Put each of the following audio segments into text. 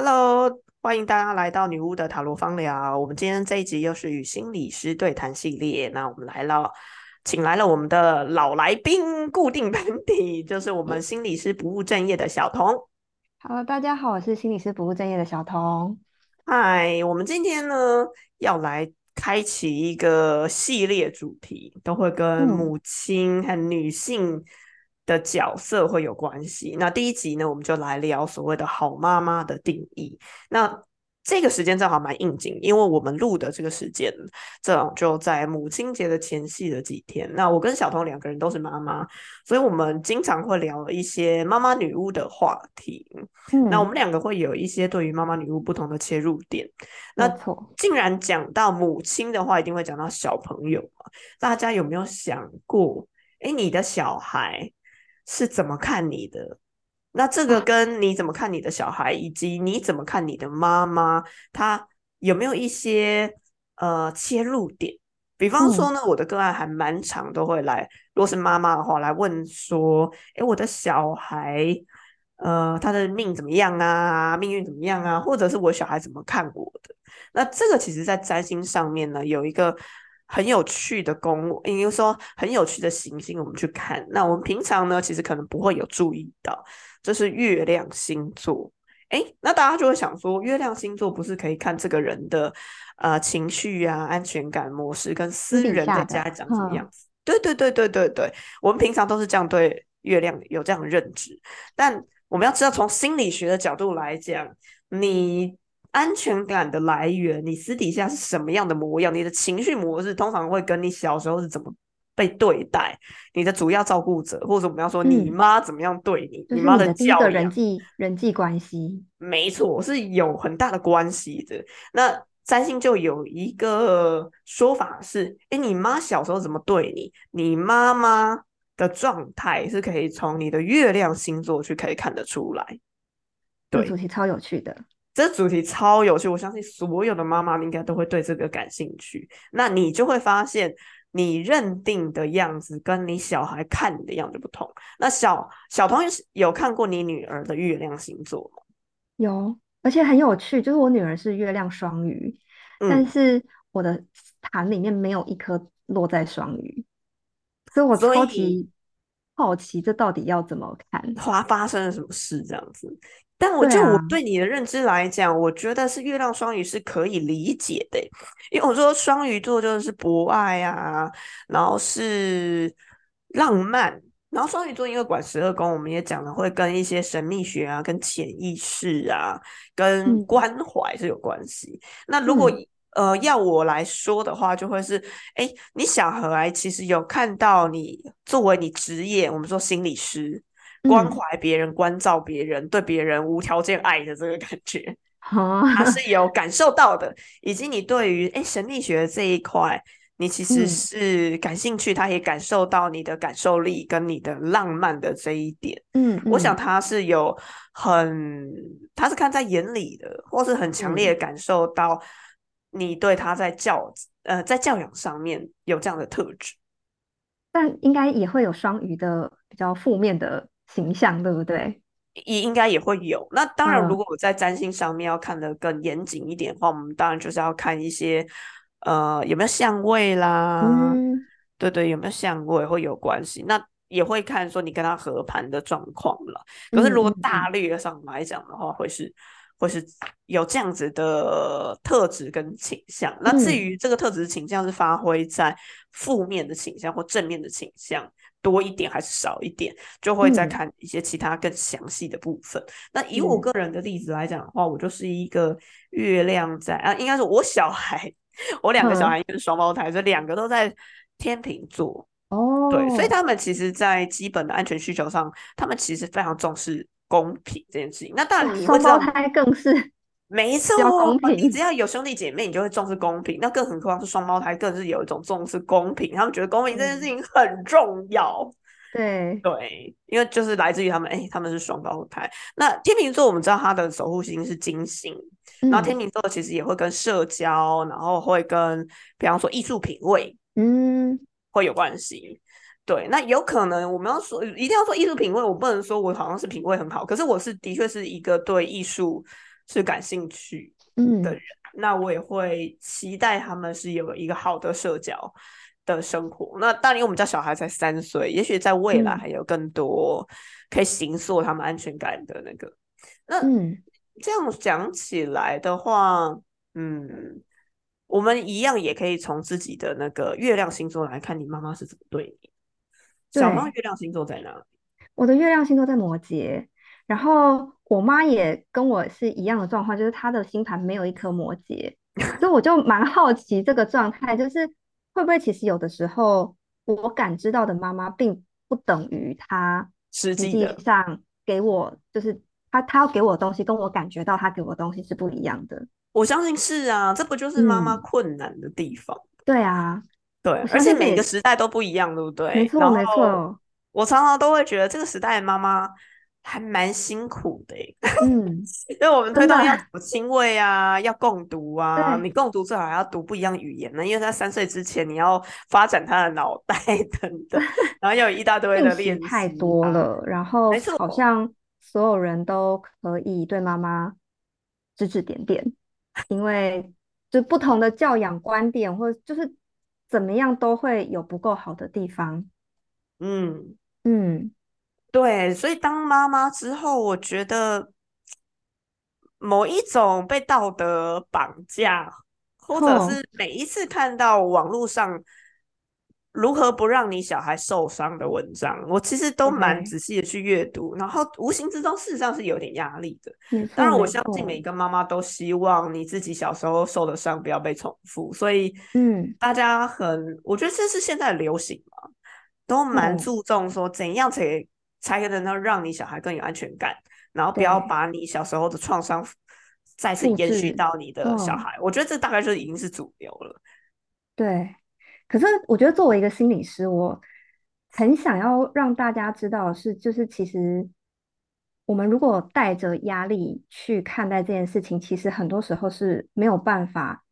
Hello，欢迎大家来到女巫的塔罗方疗。我们今天这一集又是与心理师对谈系列。那我们来了，请来了我们的老来宾，固定班底，就是我们心理师不务正业的小童。Hello，大家好，我是心理师不务正业的小童。嗨，我们今天呢要来开启一个系列主题，都会跟母亲和女性。的角色会有关系。那第一集呢，我们就来聊所谓的好妈妈的定义。那这个时间正好蛮应景，因为我们录的这个时间正好就在母亲节的前夕的几天。那我跟小彤两个人都是妈妈，所以我们经常会聊一些妈妈女巫的话题。那我们两个会有一些对于妈妈女巫不同的切入点。那既然讲到母亲的话，一定会讲到小朋友嘛？大家有没有想过，哎，你的小孩？是怎么看你的？那这个跟你怎么看你的小孩，以及你怎么看你的妈妈，他有没有一些呃切入点？比方说呢，我的个案还蛮长，都会来，如果是妈妈的话，来问说：“哎，我的小孩，呃，他的命怎么样啊？命运怎么样啊？或者是我小孩怎么看我的？”那这个其实，在占星上面呢，有一个。很有趣的宫，应该说很有趣的行星，我们去看。那我们平常呢，其实可能不会有注意到，这是月亮星座。哎，那大家就会想说，月亮星座不是可以看这个人的呃情绪啊、安全感模式跟私人的家长什么样子？对对对对对对，我们平常都是这样对月亮有这样的认知，但我们要知道，从心理学的角度来讲，你。安全感的来源，你私底下是什么样的模样？你的情绪模式通常会跟你小时候是怎么被对待？你的主要照顾者，或者我们要说你妈怎么样对你？你妈的教育、人际人际关系，没错，是有很大的关系的。那占星就有一个说法是：哎，你妈小时候怎么对你？你妈妈的状态是可以从你的月亮星座去可以看得出来。对，主题超有趣的。这主题超有趣，我相信所有的妈妈应该都会对这个感兴趣。那你就会发现，你认定的样子跟你小孩看你的样子不同。那小小朋友有看过你女儿的月亮星座吗？有，而且很有趣，就是我女儿是月亮双鱼，但是我的盘里面没有一颗落在双鱼，所以我超级好奇，这到底要怎么看？发发生了什么事？这样子。但我就我对你的认知来讲，我觉得是月亮双鱼是可以理解的，因为我说双鱼座就是博爱啊，然后是浪漫，然后双鱼座因为管十二宫，我们也讲了会跟一些神秘学啊、跟潜意识啊、跟关怀是有关系。那如果呃要我来说的话，就会是，哎，你小孩其实有看到你作为你职业，我们说心理师。关怀别人、关照别人、对别人无条件爱的这个感觉，他 是有感受到的。以及你对于哎神秘学这一块，你其实是感兴趣，他也感受到你的感受力跟你的浪漫的这一点。嗯，我想他是有很，他是看在眼里的，或是很强烈的感受到你对他在教呃在教养上面有这样的特质。但应该也会有双鱼的比较负面的。形象对不对？也应该也会有。那当然，如果我在占星上面要看的更严谨一点的话，我们当然就是要看一些呃有没有相位啦，对对，有没有相位会有关系。那也会看说你跟他合盘的状况了。可是如果大略上来讲的话，会是会是有这样子的特质跟倾向。那至于这个特质倾向是发挥在负面的倾向或正面的倾向。多一点还是少一点，就会再看一些其他更详细的部分。那以我个人的例子来讲的话，我就是一个月亮在啊，应该是我小孩，我两个小孩是双胞胎，所以两个都在天秤座哦。对，所以他们其实，在基本的安全需求上，他们其实非常重视公平这件事情。那当然，双胞胎更是。没错，你只要有兄弟姐妹，你就会重视公平。那更何况是双胞胎，更是有一种重视公平。他们觉得公平这件事情很重要。对对，因为就是来自于他们，哎，他们是双胞胎。那天秤座，我们知道他的守护星是金星，然后天秤座其实也会跟社交，然后会跟，比方说艺术品味，嗯，会有关系。对，那有可能我们要说，一定要说艺术品味，我不能说我好像是品味很好，可是我是的确是一个对艺术。是感兴趣嗯的人，那我也会期待他们是有一个好的社交的生活。那当然，我们家小孩才三岁，也许在未来嗯还有更多可以形塑他们安全感的那个。那嗯这样讲起来的话，嗯，我们一样也可以从自己的那个月亮星座来看，你妈妈是怎么对你。小猫对月亮星座在哪里？我的月亮星座在摩羯，然后我妈也跟我是一样的状况，就是她的星盘没有一颗摩羯，所以我就蛮好奇这个状态，就是会不会其实有的时候我感知到的妈妈并不等于她实际上给我，就是她她要给我的东西跟我感觉到她给我的东西是不一样的。我相信是啊，这不就是妈妈嗯，困难的地方？对啊，对，而且每个时代都不一样，对不对没对？错没错，我常常都会觉得这个时代的妈妈还蛮辛苦的欸嗯，因为我们推动要有亲喂啊，要共读啊，你，共读最好还要读不一样语言呢，因为在三岁之前你要发展他的脑袋等等，然后要有一大堆的练太习啊，多了，然后好像所有人都可以对妈妈指指点点，因为就不同的教养观点，或者就是怎么样都会有不够好的地方。嗯，嗯，对，所以当妈妈之后，我觉得某一种被道德绑架，或者，是每一次看到网络上如何不让你小孩受伤的文章，我其实都蛮，仔细的去阅读，然后无形之中事实上是有点压力的。当然，我相信每一，个妈妈都希望你自己小时候受的伤不要被重复，所以嗯，大家很，我觉得这是现在流行嘛，都蛮，注重说怎样才才能够让你小孩更有安全感，然后不要，把你小时候的创伤再次延续，到你的小哦。孩。我觉得这大概就已经是主流了。对，可是我觉得作为一个心理师，我很想要让大家知道的是，就是其实我们如果带着压力去看待这件事情，其实很多时候是没有办法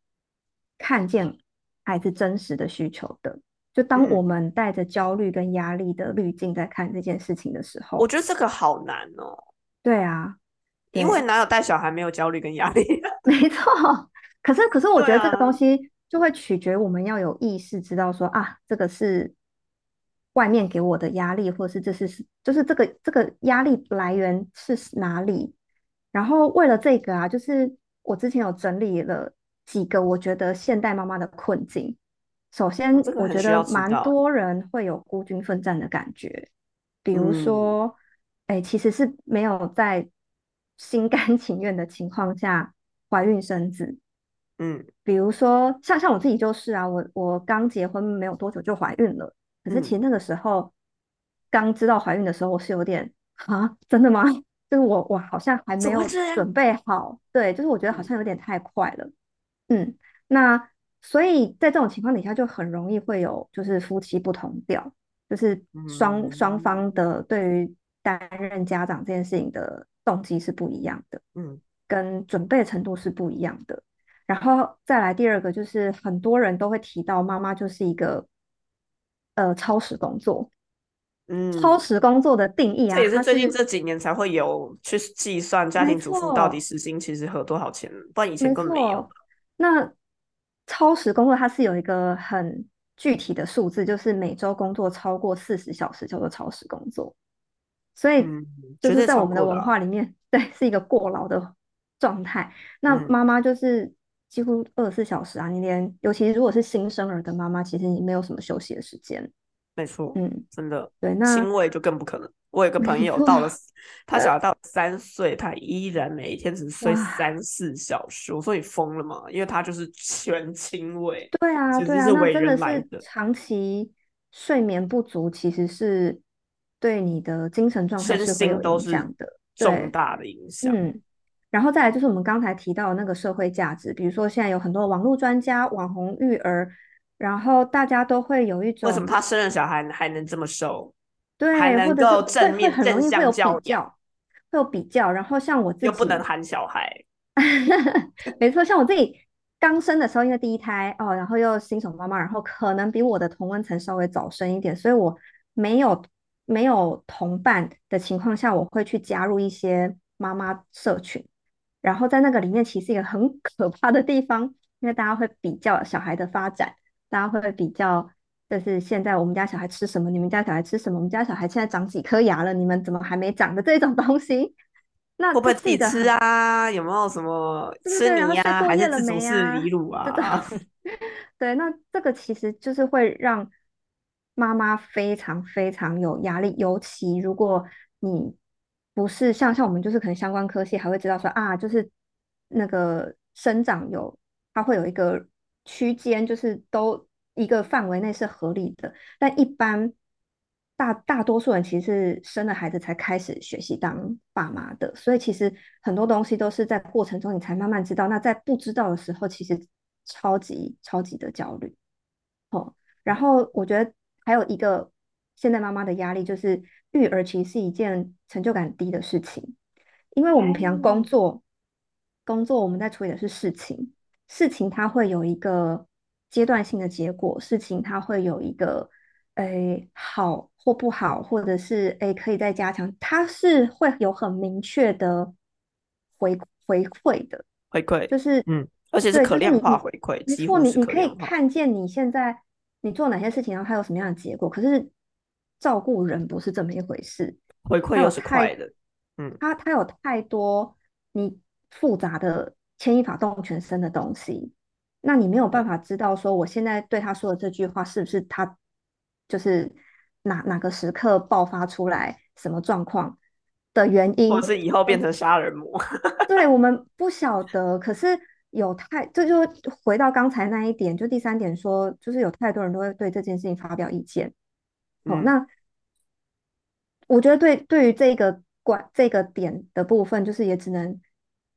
看见孩子真实的需求的。就当我嗯，们带着焦虑跟压力的滤镜在看这件事情的时候，我觉得这个好难哦，对啊，因为。哪有带小孩没有焦虑跟压力？没错，可是可是我对觉得这个东啊，西就会取决我们要有意识，知道说啊，这个是外面给我的压力，或者是这是是就是这个这个压力来源是哪里。然后为了这个啊，就是我之前有整理了几个我觉得现代妈妈的困境。首先我觉得蛮。多人会有孤军奋战的感觉，比如嗯说，哎，其实是没有在心甘 情愿的情况下怀孕生子。嗯比如说，像像我自己就是啊，我我刚结婚没有多久就怀孕了，可是其实嗯，那个时候刚知道怀孕的时候，我是有点啊，真的吗？就是我我好像还没么有？准备好，对，就是我觉得好嗯像有点太快了，嗯，那所以在这种情况底下，就很容易会有就是夫妻不同调，就是双双方嗯的对于担任家长这件事情的动机是不一样的，嗯跟准备程度是不一样的。然后再来第二个，就是很多人都会提到妈妈就是一个呃超时工作，嗯超嗯，时工作的定义啊，这也是最近这几年才会有去计算家庭主妇到底，时薪其实合多少钱，不然以前没根本没有。错。那超时工作它是有一个很具体的数字，就是每周工作超过四十小时叫做超时工作。所以嗯，就是在我们的。文化里面，对，是一个过劳的状态。那嗯，妈妈就是几乎二十四小时啊，你连尤其如果是新生儿的妈妈，其实你没有什么休息的时间。没错，嗯，真的，对，那亲喂就更不可能。我有个朋，友到了，他小孩到三岁，他依然每一天只睡，三四小时。我说你疯了吗？因为他就是全亲喂，对啊，其对啊，那真的。是长期睡眠不足，其实是对你的精神状态身心都是影响的。重，大的影响。嗯，然后再来就是我们刚才提到的那个社会价值，比如说现在有很多网络专家、网红育儿，然后大家都会有一种为什么他生了小孩还能这么瘦，对，或能够正面正向很容易会有比教，较，会有比较。然后像我自己又不能，喊小孩？没错，像我自己刚生的时候，因为第一胎哦，然后又新手妈妈，然后可能比我的同温层稍微早生一点，所以我没有没有同伴的情况下，我会去加入一些妈妈社群。然后在那个里面其实一个很可怕的地方，因为大家会比较小孩的发展，大家会比较，就是现在我们家小孩吃什么，你们家小孩吃什么，我们家小孩现在长几颗牙了，你们怎么还没长的这种东西。那会不会自己吃啊？有没有什么吃泥呀？还是自主式离乳啊？对，那这个其实就是会让妈妈非常非常有压力，尤其如果你不是像像我们就是可能相关科系还会知道说啊，就是那个生长有它会有一个区间，就是都一个范围内是合理的，但一般。大大多数人其实是生了孩子才开始学习当爸妈的，所以其实很多东西都是在过程中你才慢慢知道。那在不知道的时候，其实超级超级的焦虑。哦，然后我觉得还有一个现在妈妈的压力就是育儿其实是一件成就感低的事情，因为我们平常工作工作我们在处理的是事情，事情它会有一个阶段性的结果，事情它会有一个。诶，好或不好，或者是诶，可以再加强，它是会有很明确的回回馈的回馈，就是嗯，而且是可量化回馈。没错，你你可以看见你现在你做哪些事情，然后它有什么样的结果。可是照顾人不是这么一回事，回馈又是快的，嗯，它它有太多你复杂的牵一发动全身的东西，那你没有办法知道说我现在对他说的这句话是不是他。就是哪哪个时刻爆发出来什么状况的原因，或是以后变成杀人魔？对我们不晓得。可是有太这就回到刚才那一点，就第三点说，就是有太多人都会对这件事情发表意见。好，那我觉得对对于这个管这个点的部分，就是也只能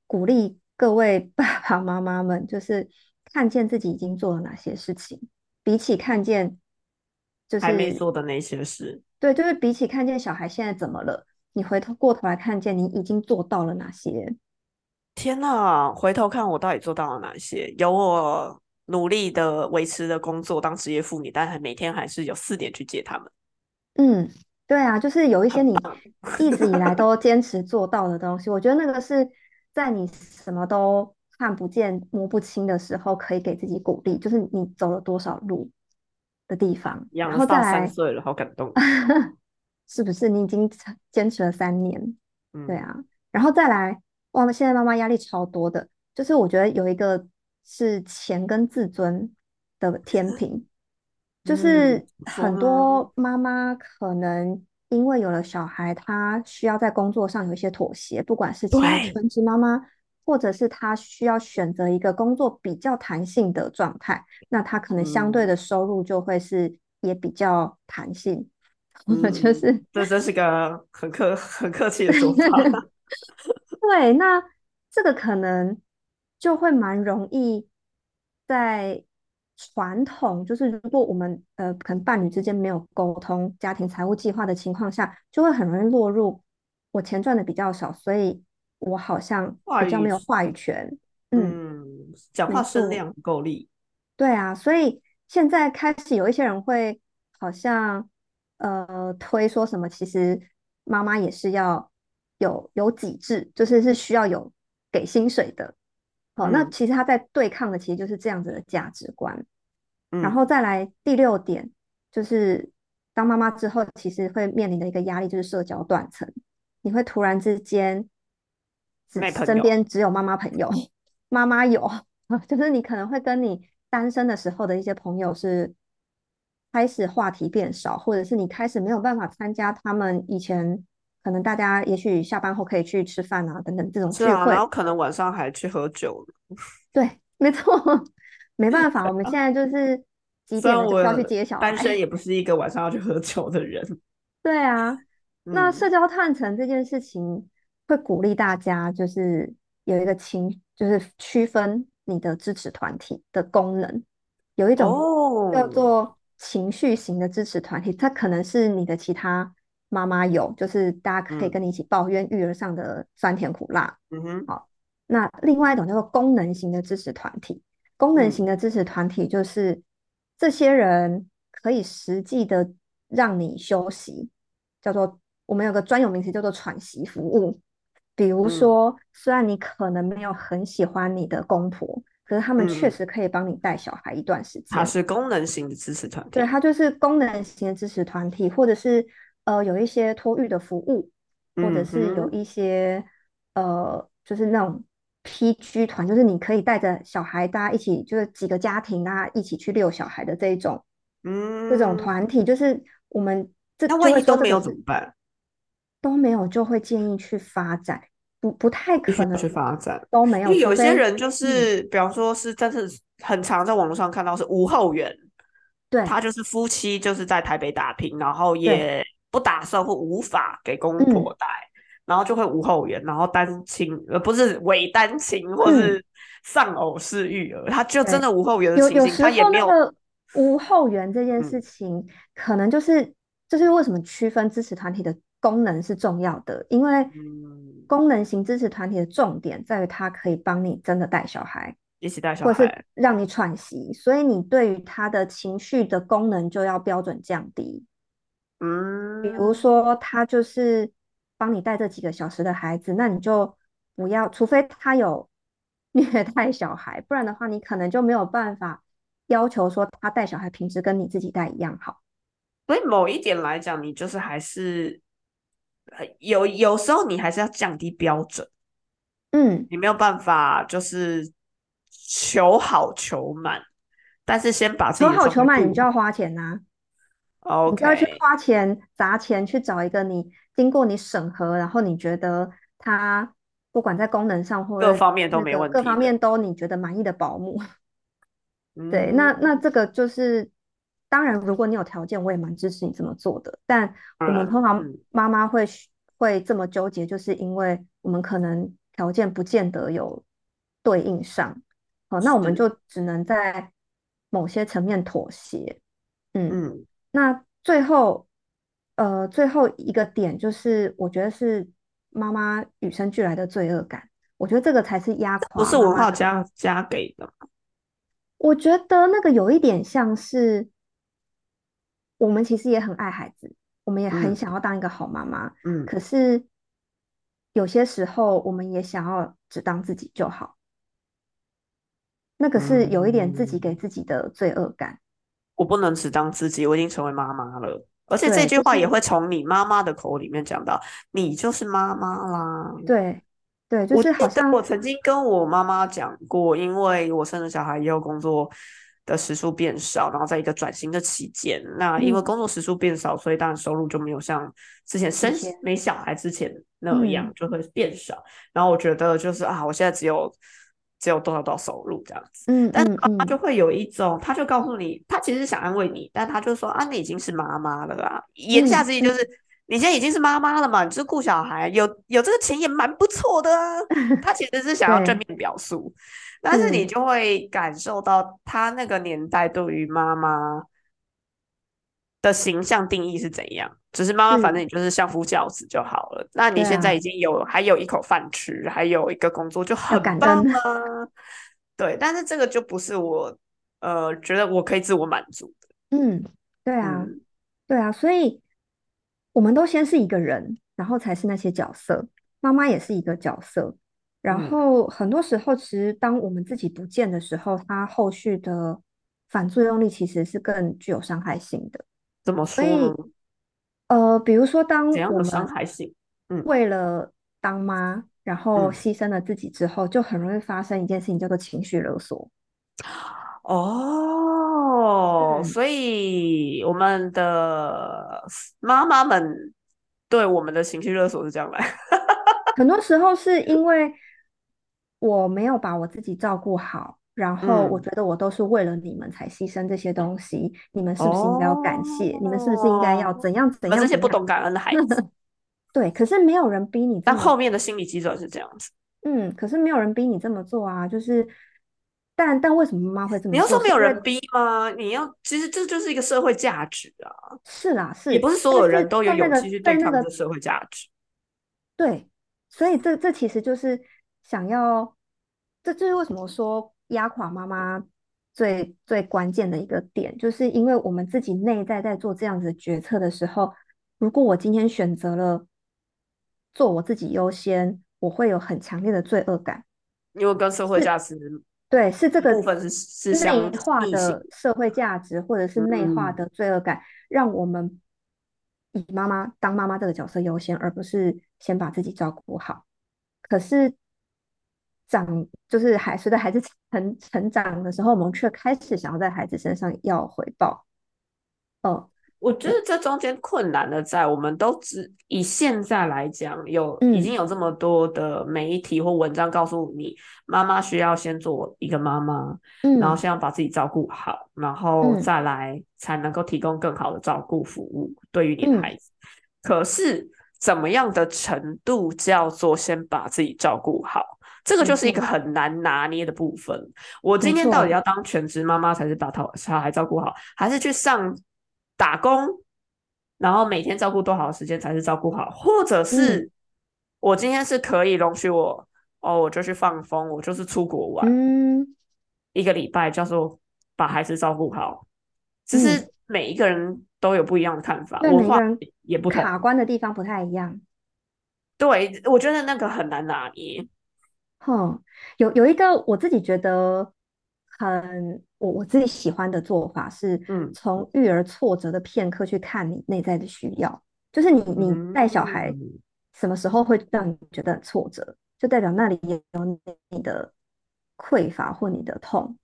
鼓励各位爸爸妈妈们，就是看见自己已经做了哪些事情，比起看见。就是还没做的那些事，对，就是比起看见小孩现在怎么了，你回头过头来看见你已经做到了哪些？天呐！回头看我到底做到了哪些？有我努力的维持的工作当职业妇女，但还每天还是有四点去接他们。嗯，对啊，就是有一些你一直以来都坚持做到的东西，我觉得那个是在你什么都看不见摸不清的时候，可以给自己鼓励，就是你走了多少路。的地方，然后再来，三岁了，好感动，是不是？你已经坚持了三年，对啊，然后再来，哇，现在妈妈压力超多的，就是我觉得有一个是钱跟自尊的天平，就是很多妈妈可能因为有了小孩，她需要在工作上有一些妥协，不管是请全职妈妈。或者是她需要选择一个工作比较弹性的状态，那她可能相对的收入就会是也比较弹性。我 就是这真是个很客很客气的说法。对，那这个可能就会蛮容易在传统，就是如果我们呃可能伴侣之间没有沟通家庭财务计划的情况下，就会很容易落入我钱赚的比较少，所以。我好像比较没有话语权，嗯，讲话声量不够力，对啊，所以现在开始有一些人会好像呃推说什么，其实妈妈也是要有有己制，就是是需要有给薪水的，好，那其实他在对抗的其实就是这样子的价值观，然后再来第六点就是当妈妈之后，其实会面临的一个压力就是社交断层，你会突然之间只。身边只有妈妈朋友，妈妈有，就是你可能会跟你单身的时候的一些朋友是开始话题变少，或者是你开始没有办法参加他们以前可能大家也许下班后可以去吃饭啊等等这种聚会，然后可能晚上还去喝酒。对，没错，没办法，我们现在就是几点就要去接小孩。单身也不是一个晚上要去喝酒的人。对啊，那社交探层这件事情。会鼓励大家，就是有一个情，就是区分你的支持团体的功能，有一种叫做情绪型的支持团体，它可能是你的其他妈妈有，就是大家可以跟你一起抱怨育儿上的酸甜苦辣。嗯哼，好，那另外一种叫做功能型的支持团体，功能型的支持团体就是这些人可以实际的让你休息，叫做我们有个专有名词叫做喘息服务。比如说，虽然你可能没有很喜欢你的公婆，可是他们确实可以帮你带小孩一段时间。它是功能型的支持团体，对，它就是功能型的支持团体，或者是呃有一些托育的服务，或者是有一些呃就是那种 PG 团，就是你可以带着小孩，大家一起就是几个家庭大家一起去遛小孩的这一种，嗯，这种团体就是我们这那万一都没有怎么办？都没有就会建议去发展，不不太可能去发展都没有。因为有些人就是，比方说是真的很常在网络上看到是无后援，对，他就是夫妻就是在台北打拼，然后也不打算或无法给公婆带，然后就会无后援，然后单亲呃不是伪单亲或是丧偶式育儿，他就真的无后援的情形，他也没有无后援这件事情，可能就是就是为什么区分支持团体的。功能是重要的，因为功能型支持团体的重点在于它可以帮你真的带小孩，一起带小孩，或是让你喘息，所以你对于他的情绪的功能就要标准降低。嗯，比如说他就是帮你带这几个小时的孩子，那你就不要，除非他有 虐待小孩，不然的话，你可能就没有办法要求说他带小孩品质跟你自己带一样好。所以某一点来讲，你就是还是。有有时候你还是要降低标准，嗯，你没有办法就是求好求满，但是先把求好求满，你就要花钱呐你就要去花钱砸钱去找一个你经过你审核，然后你觉得他不管在功能上或各方面都没问题，各方面都你觉得满意的保姆，对，那那这个就是。当然，如果你有条件，我也蛮支持你这么做的。但我们通常妈妈会会这么纠结，就是因为我们可能条件不见得有对应上，好，那我们就只能在某些层面妥协。嗯嗯。那最后，呃，最后一个点就是，我觉得是妈妈与生俱来的罪恶感。我觉得这个才是压垮，不是文化加加给的。我觉得那个有一点像是。我们其实也很爱孩子，我们也很想要当一个好妈妈。嗯，可是有些时候，我们也想要只当自己就好。那个是有一点自己给自己的罪恶感。我不能只当自己，我已经成为妈妈了。而且这句话也会从你妈妈的口里面讲到，你就是妈妈啦。对对，就是好像我曾经跟我妈妈讲过，因为我生了小孩以后工作。的时数变少，然后在一个转型的期间，那因为工作时数变少，所以当然收入就没有像之前生没小孩之前那样就会变少。然后我觉得就是啊，我现在只有只有多少多少收入这样子。嗯，但他就会有一种，他就告诉你，他其实想安慰你，但他就说啊，你已经是妈妈了啊，言下之意就是你现在已经是妈妈了嘛，你是顾小孩，有有这个钱也蛮不错的啊。他其实是想要正面表述。但是你就会感受到他那个年代对于妈妈的形象定义是怎样，只是妈妈反正你就是相夫教子就好了。那你现在已经有还有一口饭吃，还有一个工作就很棒啊。对，但是这个就不是我呃觉得我可以自我满足的。嗯，对啊，对啊，所以我们都先是一个人，然后才是那些角色。妈妈也是一个角色。然后很多时候，其实当我们自己不见的时候，它后续的反作用力其实是更具有伤害性的。怎么说？呃，比如说，当我们伤害性？嗯，为了当妈，然后牺牲了自己之后，就很容易发生一件事情，叫做情绪勒索。哦，所以我们的妈妈们对我们的情绪勒索是这样来。很多时候是因为。我没有把我自己照顾好，然后我觉得我都是为了你们才牺牲这些东西，你们是不是应该要感谢？你们是不是应该要怎样怎样？这些不懂感恩的孩子，对，可是没有人逼你。但后面的心理基准是这样子，嗯，可是没有人逼你这么做啊，就是，但但为什么妈妈会这么？你要说没有人逼吗？你要，其实这就是一个社会价值啊。是啦，是，也不是所有人都有勇气去对抗这个社会价值。对，所以这这其实就是。想要，这就是为什么说压垮妈妈最最关键的一个点，就是因为我们自己内在在做这样子的决策的时候，如果我今天选择了做我自己优先，我会有很强烈的罪恶感，因为跟社会价值对是这个部分是是内化的社会价值，或者是内化的罪恶感，让我们以妈妈当妈妈这个角色优先，而不是先把自己照顾好。可是长就是孩随着孩子成成长的时候，我们却开始想要在孩子身上要回报。哦。我觉得这中间困难的在，我们都只以现在来讲，有已经有这么多的媒体或文章告诉你，妈妈需要先做一个妈妈，然后先要把自己照顾好，然后再来才能够提供更好的照顾服务对于你的孩子。可是怎么样的程度叫做先把自己照顾好？这个就是一个很难拿捏的部分。我今天到底要当全职妈妈，才是把他小孩照顾好，还是去上？打工，然后每天照顾多少时间才是照顾好？或者是我今天是可以容许我哦，我就去放风，我就是出国玩，嗯，一个礼拜叫做把孩子照顾好。只是每一个人都有不一样的看法，文化也不卡关的地方不太一样。对，我觉得那个很难拿捏。哼，有有一个我自己觉得。很，我我自己喜欢的做法是，嗯，从育儿挫折的片刻去看你内在的需要，就是你你带小孩什么时候会让你觉得挫折，就代表那里也有你的匮乏或你的痛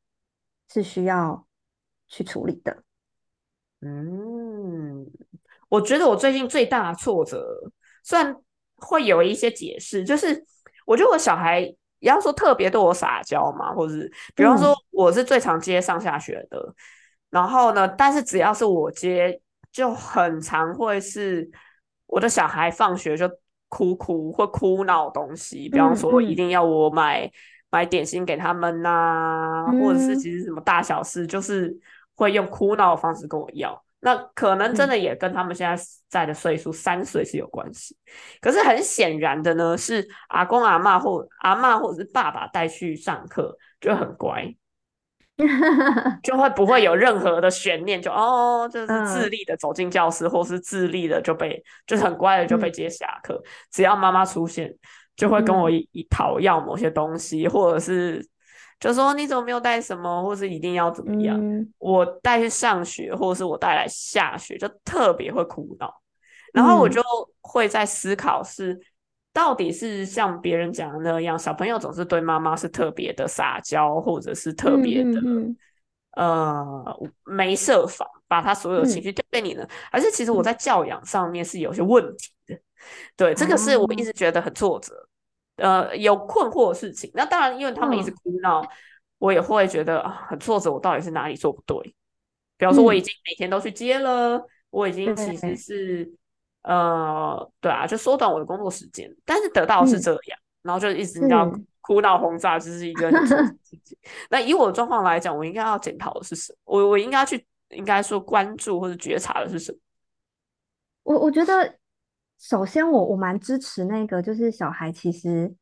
是需要去处理的。嗯，我觉得我最近最大的挫折，虽然会有一些解释，就是我觉得我小孩。也要说特别对我撒娇嘛，或者是比方说我是最常接上下学的，然后呢，但是只要是我接，就很常会是我的小孩放学就哭哭或哭闹东西，比方说一定要我买买点心给他们呐，或者是其实什么大小事，就是会用哭闹的方式跟我要。那可能真的也跟他们现在在的岁数三岁是有关系，可是很显然的呢，是阿公阿妈或阿妈或者是爸爸带去上课就很乖，就会不会有任何的悬念，就哦就是自立的走进教室，或是自立的就被就是很乖的就被接下课，只要妈妈出现，就会跟我一讨要某些东西，或者是。就说你怎么没有带什么，或是一定要怎么样？我带去上学，或者是我带来下学，就特别会苦恼。然后我就会在思考，是到底是像别人讲的那样，小朋友总是对妈妈是特别的撒娇，或者是特别的呃没设防，把他所有情绪丢给你呢？还是其实我在教养上面是有些问题的？对，这个是我一直觉得很挫折。呃，有困惑的事情，那当然，因为他们一直哭闹，我也会觉得很挫折。我到底是哪里做不对？比方说，我已经每天都去接了，我已经其实是呃，对啊，就缩短我的工作时间，但是得到是这样，然后就一直要哭闹轰炸，这是一个很事情。那以我的状况来讲，我应该要检讨的是什么？我我应该去，应该说关注或者觉察的是什么？我我觉得。首先，我我蛮支持那个，就是小孩其实，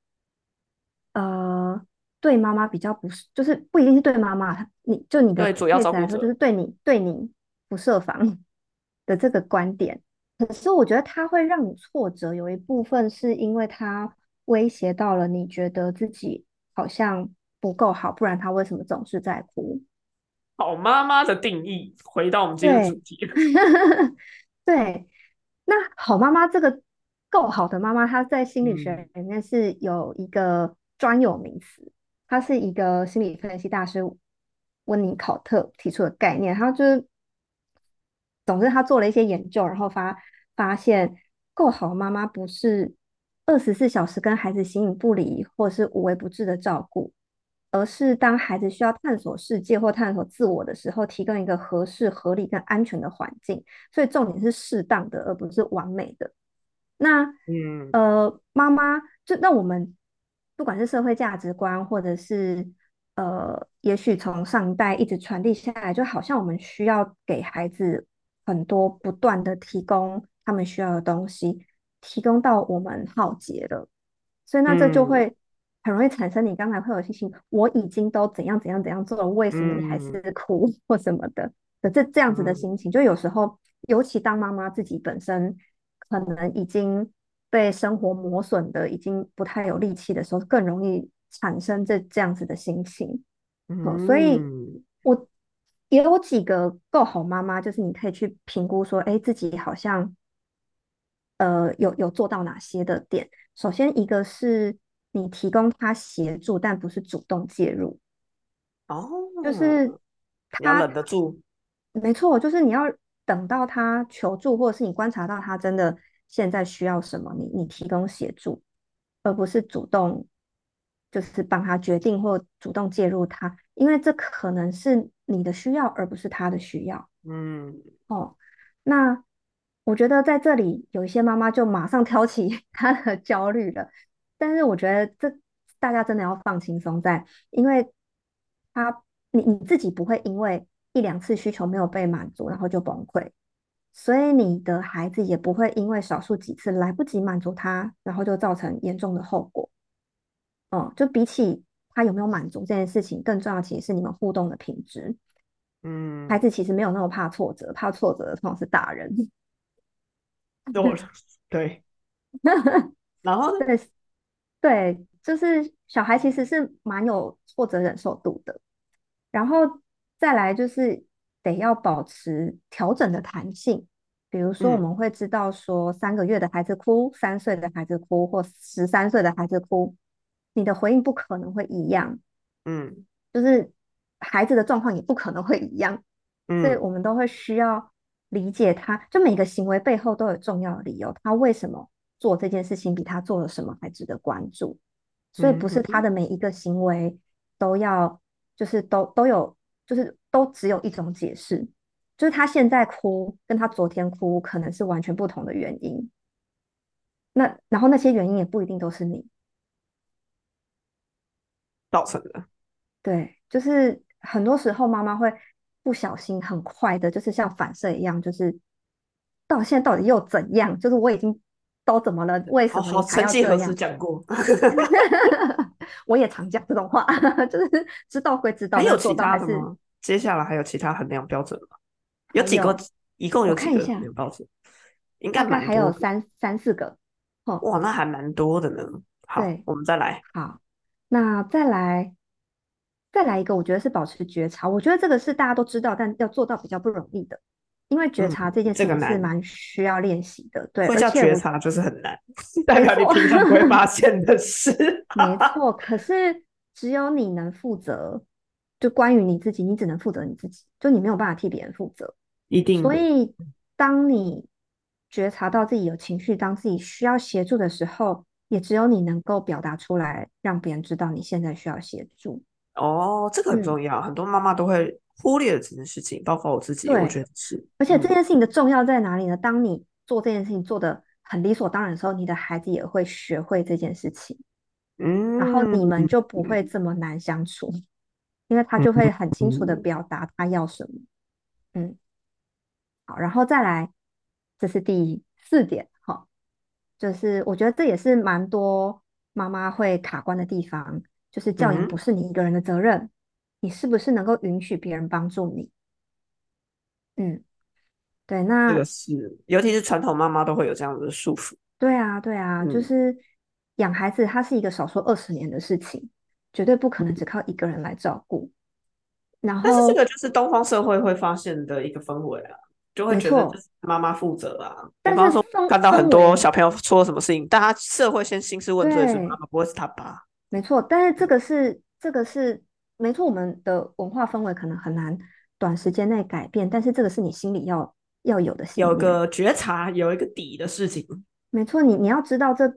呃，对妈妈比较不是，就是不一定是对妈妈，你就你的主要来说，就是对你对你不设防的这个观点。可是我觉得他会让你挫折，有一部分是因为他威胁到了你觉得自己好像不够好，不然他为什么总是在哭？好妈妈的定义，回到我们今天主题，对。那好妈妈这个够好的妈妈，她在心理学里面是有一个专有名词，它是一个心理分析大师温尼考特提出的概念。他就是，总之他做了一些研究，然后发发现，够好妈妈不是二十四小时跟孩子形影不离，或是无微不至的照顾。而是当孩子需要探索世界或探索自我的时候，提供一个合适、合理跟安全的环境。所以重点是适当的，而不是完美的。那，嗯，呃，妈妈就那我们不管是社会价值观，或者是呃，也许从上一代一直传递下来，就好像我们需要给孩子很多不断的提供他们需要的东西，提供到我们耗竭了。所以那这就会。很容易产生你刚才会有信心，我已经都怎样怎样怎样做了，为什么你还是哭或什么的的这这样子的心情，就有时候，尤其当妈妈自己本身可能已经被生活磨损的已经不太有力气的时候，更容易产生这这样子的心情。嗯，所以嗯我也有几个够好妈妈，就是你可以去评估说，哎，自己好像呃有有做到哪些的点。首先一个是你提供他协助，但不是主动介入，哦，就是你要他忍得住，没错，就是你要等到他求助，或者是你观察到他真的现在需要什么，你你提供协助，而不是主动就是帮他决定或主动介入他，因为这可能是你的需要，而不是他的需要。嗯。哦，那我觉得在这里有一些妈妈就马上挑起 她的焦虑了，但是我觉得这大家真的要放轻松在，因为他你你自己不会因为一两次需求没有被满足然后就崩溃，所以你的孩子也不会因为少数几次来不及满足他，然后就造成严重的后果。嗯，就比起他有没有满足这件事情，更重要其实是你们互动的品质。嗯孩嗯，子其实没有那么怕挫折，怕挫折的通常是大人。对 对，然后呢？对对，就是小孩其实是蛮有挫折忍受度的，然后再来就是得要保持调整的弹性。比如说，我嗯。们会知道说，三个月的孩子哭，三岁的孩子哭，或十三岁的孩子哭，你的回应不可能会一样，嗯。就是孩子的状况也不可能会一样，所以嗯我们都会需要理解他，就每个行为背后都有重要的理由，他为什么做这件事情比他做了什么还值得关注，所以不是他的每一个行为都要，就是都都有，就是都只有一种解释，就是他现在哭跟他昨天哭可能是完全不同的原因，那然后那些原因也不一定都是你。造成的，对，就是很多时候妈妈会不小心很快的，就是像反射一样，就是到现在到底又怎样？就是我已经都怎么了，为什么曾几何时？讲过？我也常讲这种话，就是知道归知道，还有其他的吗？接下来还有其他衡量标准吗？有几个？一共有几个衡看一下，量标准？应该还有。三三四个。哦，哇，那还蛮多的呢。好，我们再来。好，那再来再来一个，我觉得是保持觉察。我觉得这个是大家都知道，但要做到比较不容易的，因为觉嗯，察这件事情是蛮需要练习的。对，会叫而且觉察就是很难，代表你错，平常不会发现的事。没错。可是只有你能负责，就关于你自己，你只能负责你自己，就你没有办法替别人负责。一定，所以，当你觉察到自己有情绪，当自己需要协助的时候，也只有你能够表达出来，让别人知道你现在需要协助。哦，这个很嗯，重要，很多妈妈都会忽略了这件事情，包括我自己，我对。觉得是，而且这嗯件事情的重要在哪里呢？当你做这件事情做的很理所当然的时候，你的孩子也会学会这件事情，嗯然后你嗯们就不会这么难相处，因为他就会很清楚的嗯，表达他要什么。嗯，好，然后再来，这是第四点，哈，就是我觉得这也是蛮多妈妈会卡关的地方，就是教养不嗯，是你一个人的责任，你是不是能够允许别人帮助你？嗯，对，这个那是，尤其是传统妈妈都会有这样子的束缚，对啊，对啊，就嗯是养孩子，它是一个少说二十年的事情，绝对不可能只嗯，靠一个人来照顾。然但是这，个就是东方社会会发现的一个氛围啊，就会没觉得妈妈负责啊。比但方说，看到很氛围，多小朋友出了什么事情，大家社会先兴师问罪是妈，妈，不会是他爸。没错。但是这个是这个是没错，我们的文化氛围可能很难短时间内改变，但是这个是你心里要要有的。有个觉察，有一个底的事情。没错，你你要知道这，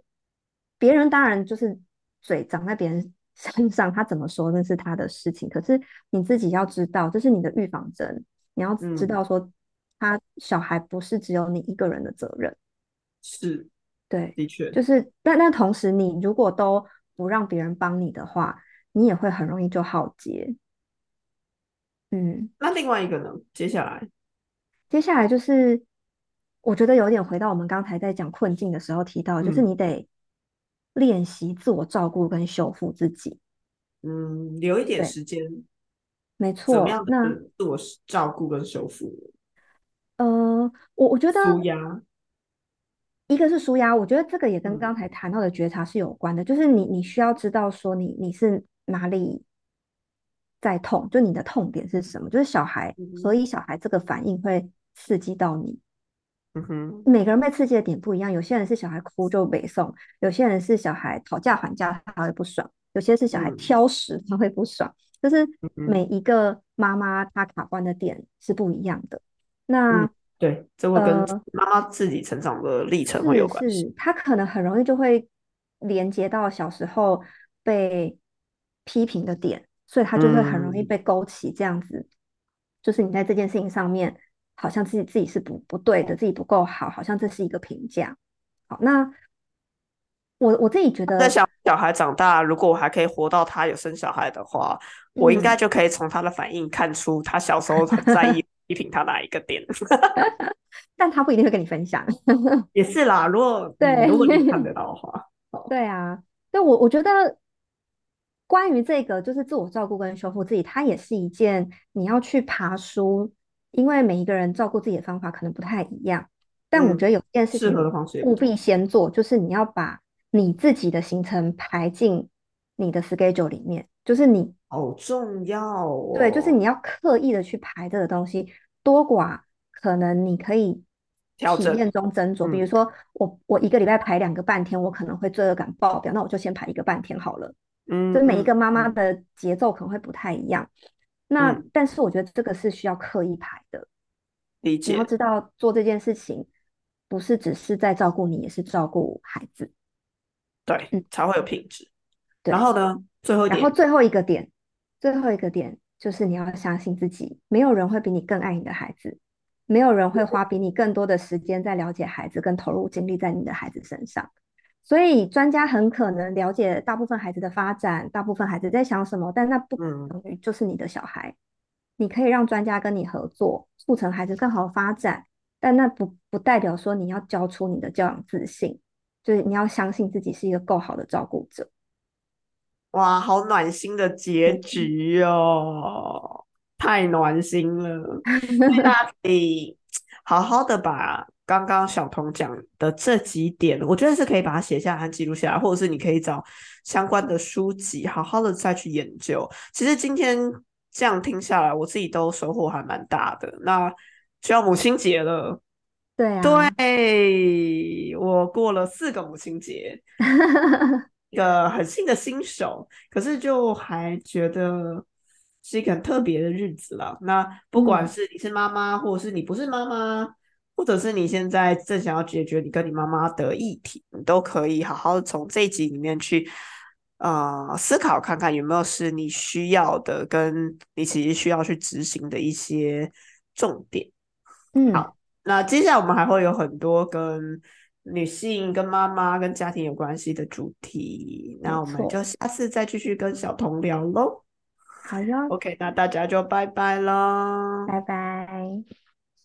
别人当然就是嘴长在别人身上，他怎么说那是他的事情。可是你自己要知道，这是你的预防针，你要知嗯，道说，他小孩不是只有你一个人的责任。是，对，的确。就是但但同时，你如果都不让别人帮你的话，你也会很容易就耗竭。嗯，那另外一个呢？接下来，接下来就是我觉得有点回到我们刚才在讲困境的时候提到，就是嗯你得练习自我照顾跟修复自己。嗯，留一点对，时间，没错。怎么样的那自我照顾跟修复，呃，我我觉得舒压。一个是舒压，我觉得这个也跟刚才谈到的觉察是有关的，就是你你需要知道说你你是哪里在痛，就你的痛点是什么，就是小孩，所以小孩这个反应会刺激到你。嗯哼，每个人被刺激的点不一样，有些人是小孩哭就北送，有些人是小孩讨价还价他会不爽，有些是小孩挑食他会不爽，就是每一个妈妈她卡关的点是不一样的。那对，这会跟妈妈自己成长的历程会有关系。他可能很容易就会连接到小时候被批评的点，所以他就会很容易被勾起这样子，就是你在这件事情上面。好像自己自己是不不对的，自己不够好，好像这是一个评价。好，那我我自己觉得，在小小孩长大，如果我还可以活到他有生小孩的话，我应该就可以从他的反应看出他小时候很在意 批评他哪一个点。但他不一定会跟你分享。也是啦，如果 对，如果你看得到的话，对啊，对我我觉得关于这个就是自我照顾跟修复自己，它也是一件你要去爬书。因为每一个人照顾自己的方法可能不太一样，但我觉得有件事情务必先做，就是你要把你自己的行程排进你的 schedule 里面，就是你好重要哦。对，就是你要刻意的去排这个东西，多寡可能你可以体验中斟酌。比如说，我我一个礼拜排两个半天，我可能会罪恶感爆表，那我就先排一个半天好了。嗯，就每一个妈妈的节奏可能会不太一样。那但是我觉得这个是需要刻意排的，理解。你要知道做这件事情不是只是在照顾你，也是照顾孩子，对，才会有品质。然后呢，最后然后最后一个点，最后一个点就是你要相信自己，没有人会比你更爱你的孩子，没有人会花比你更多的时间在了解孩子，跟投入精力在你的孩子身上。所以专家很可能了解大部分孩子的发展，大部分孩子在想什么，但那不等于就是你的小孩。你可以让专家跟你合作，促成孩子更好发展，但那不不代表说你要交出你的教养自信，就是你要相信自己是一个够好的照顾者。哇，好暖心的结局哦，太暖心了！大家可以好好的把。刚刚小童讲的这几点，我觉得是可以把它写下来、记录下来，或者是你可以找相关的书籍，好好的再去研究。其实今天这样听下来，我自己都收获还蛮大的。那就要母亲节了，对啊，对我过了四个母亲节，一个很新的新手，可是就还觉得是一个很特别的日子了。那不管是你是妈妈，或者是你不是妈妈。或者是你现在正想要解决你跟你妈妈的议题，你都可以好好的从这一集里面去呃思考看看有没有是你需要的，跟你其实需要去执行的一些重点。嗯，好，那接下来我们还会有很多跟女性、跟妈妈、跟家庭有关系的主题，那我们就下次再继续跟小童聊喽。好呀，OK，那大家就拜拜喽，拜拜。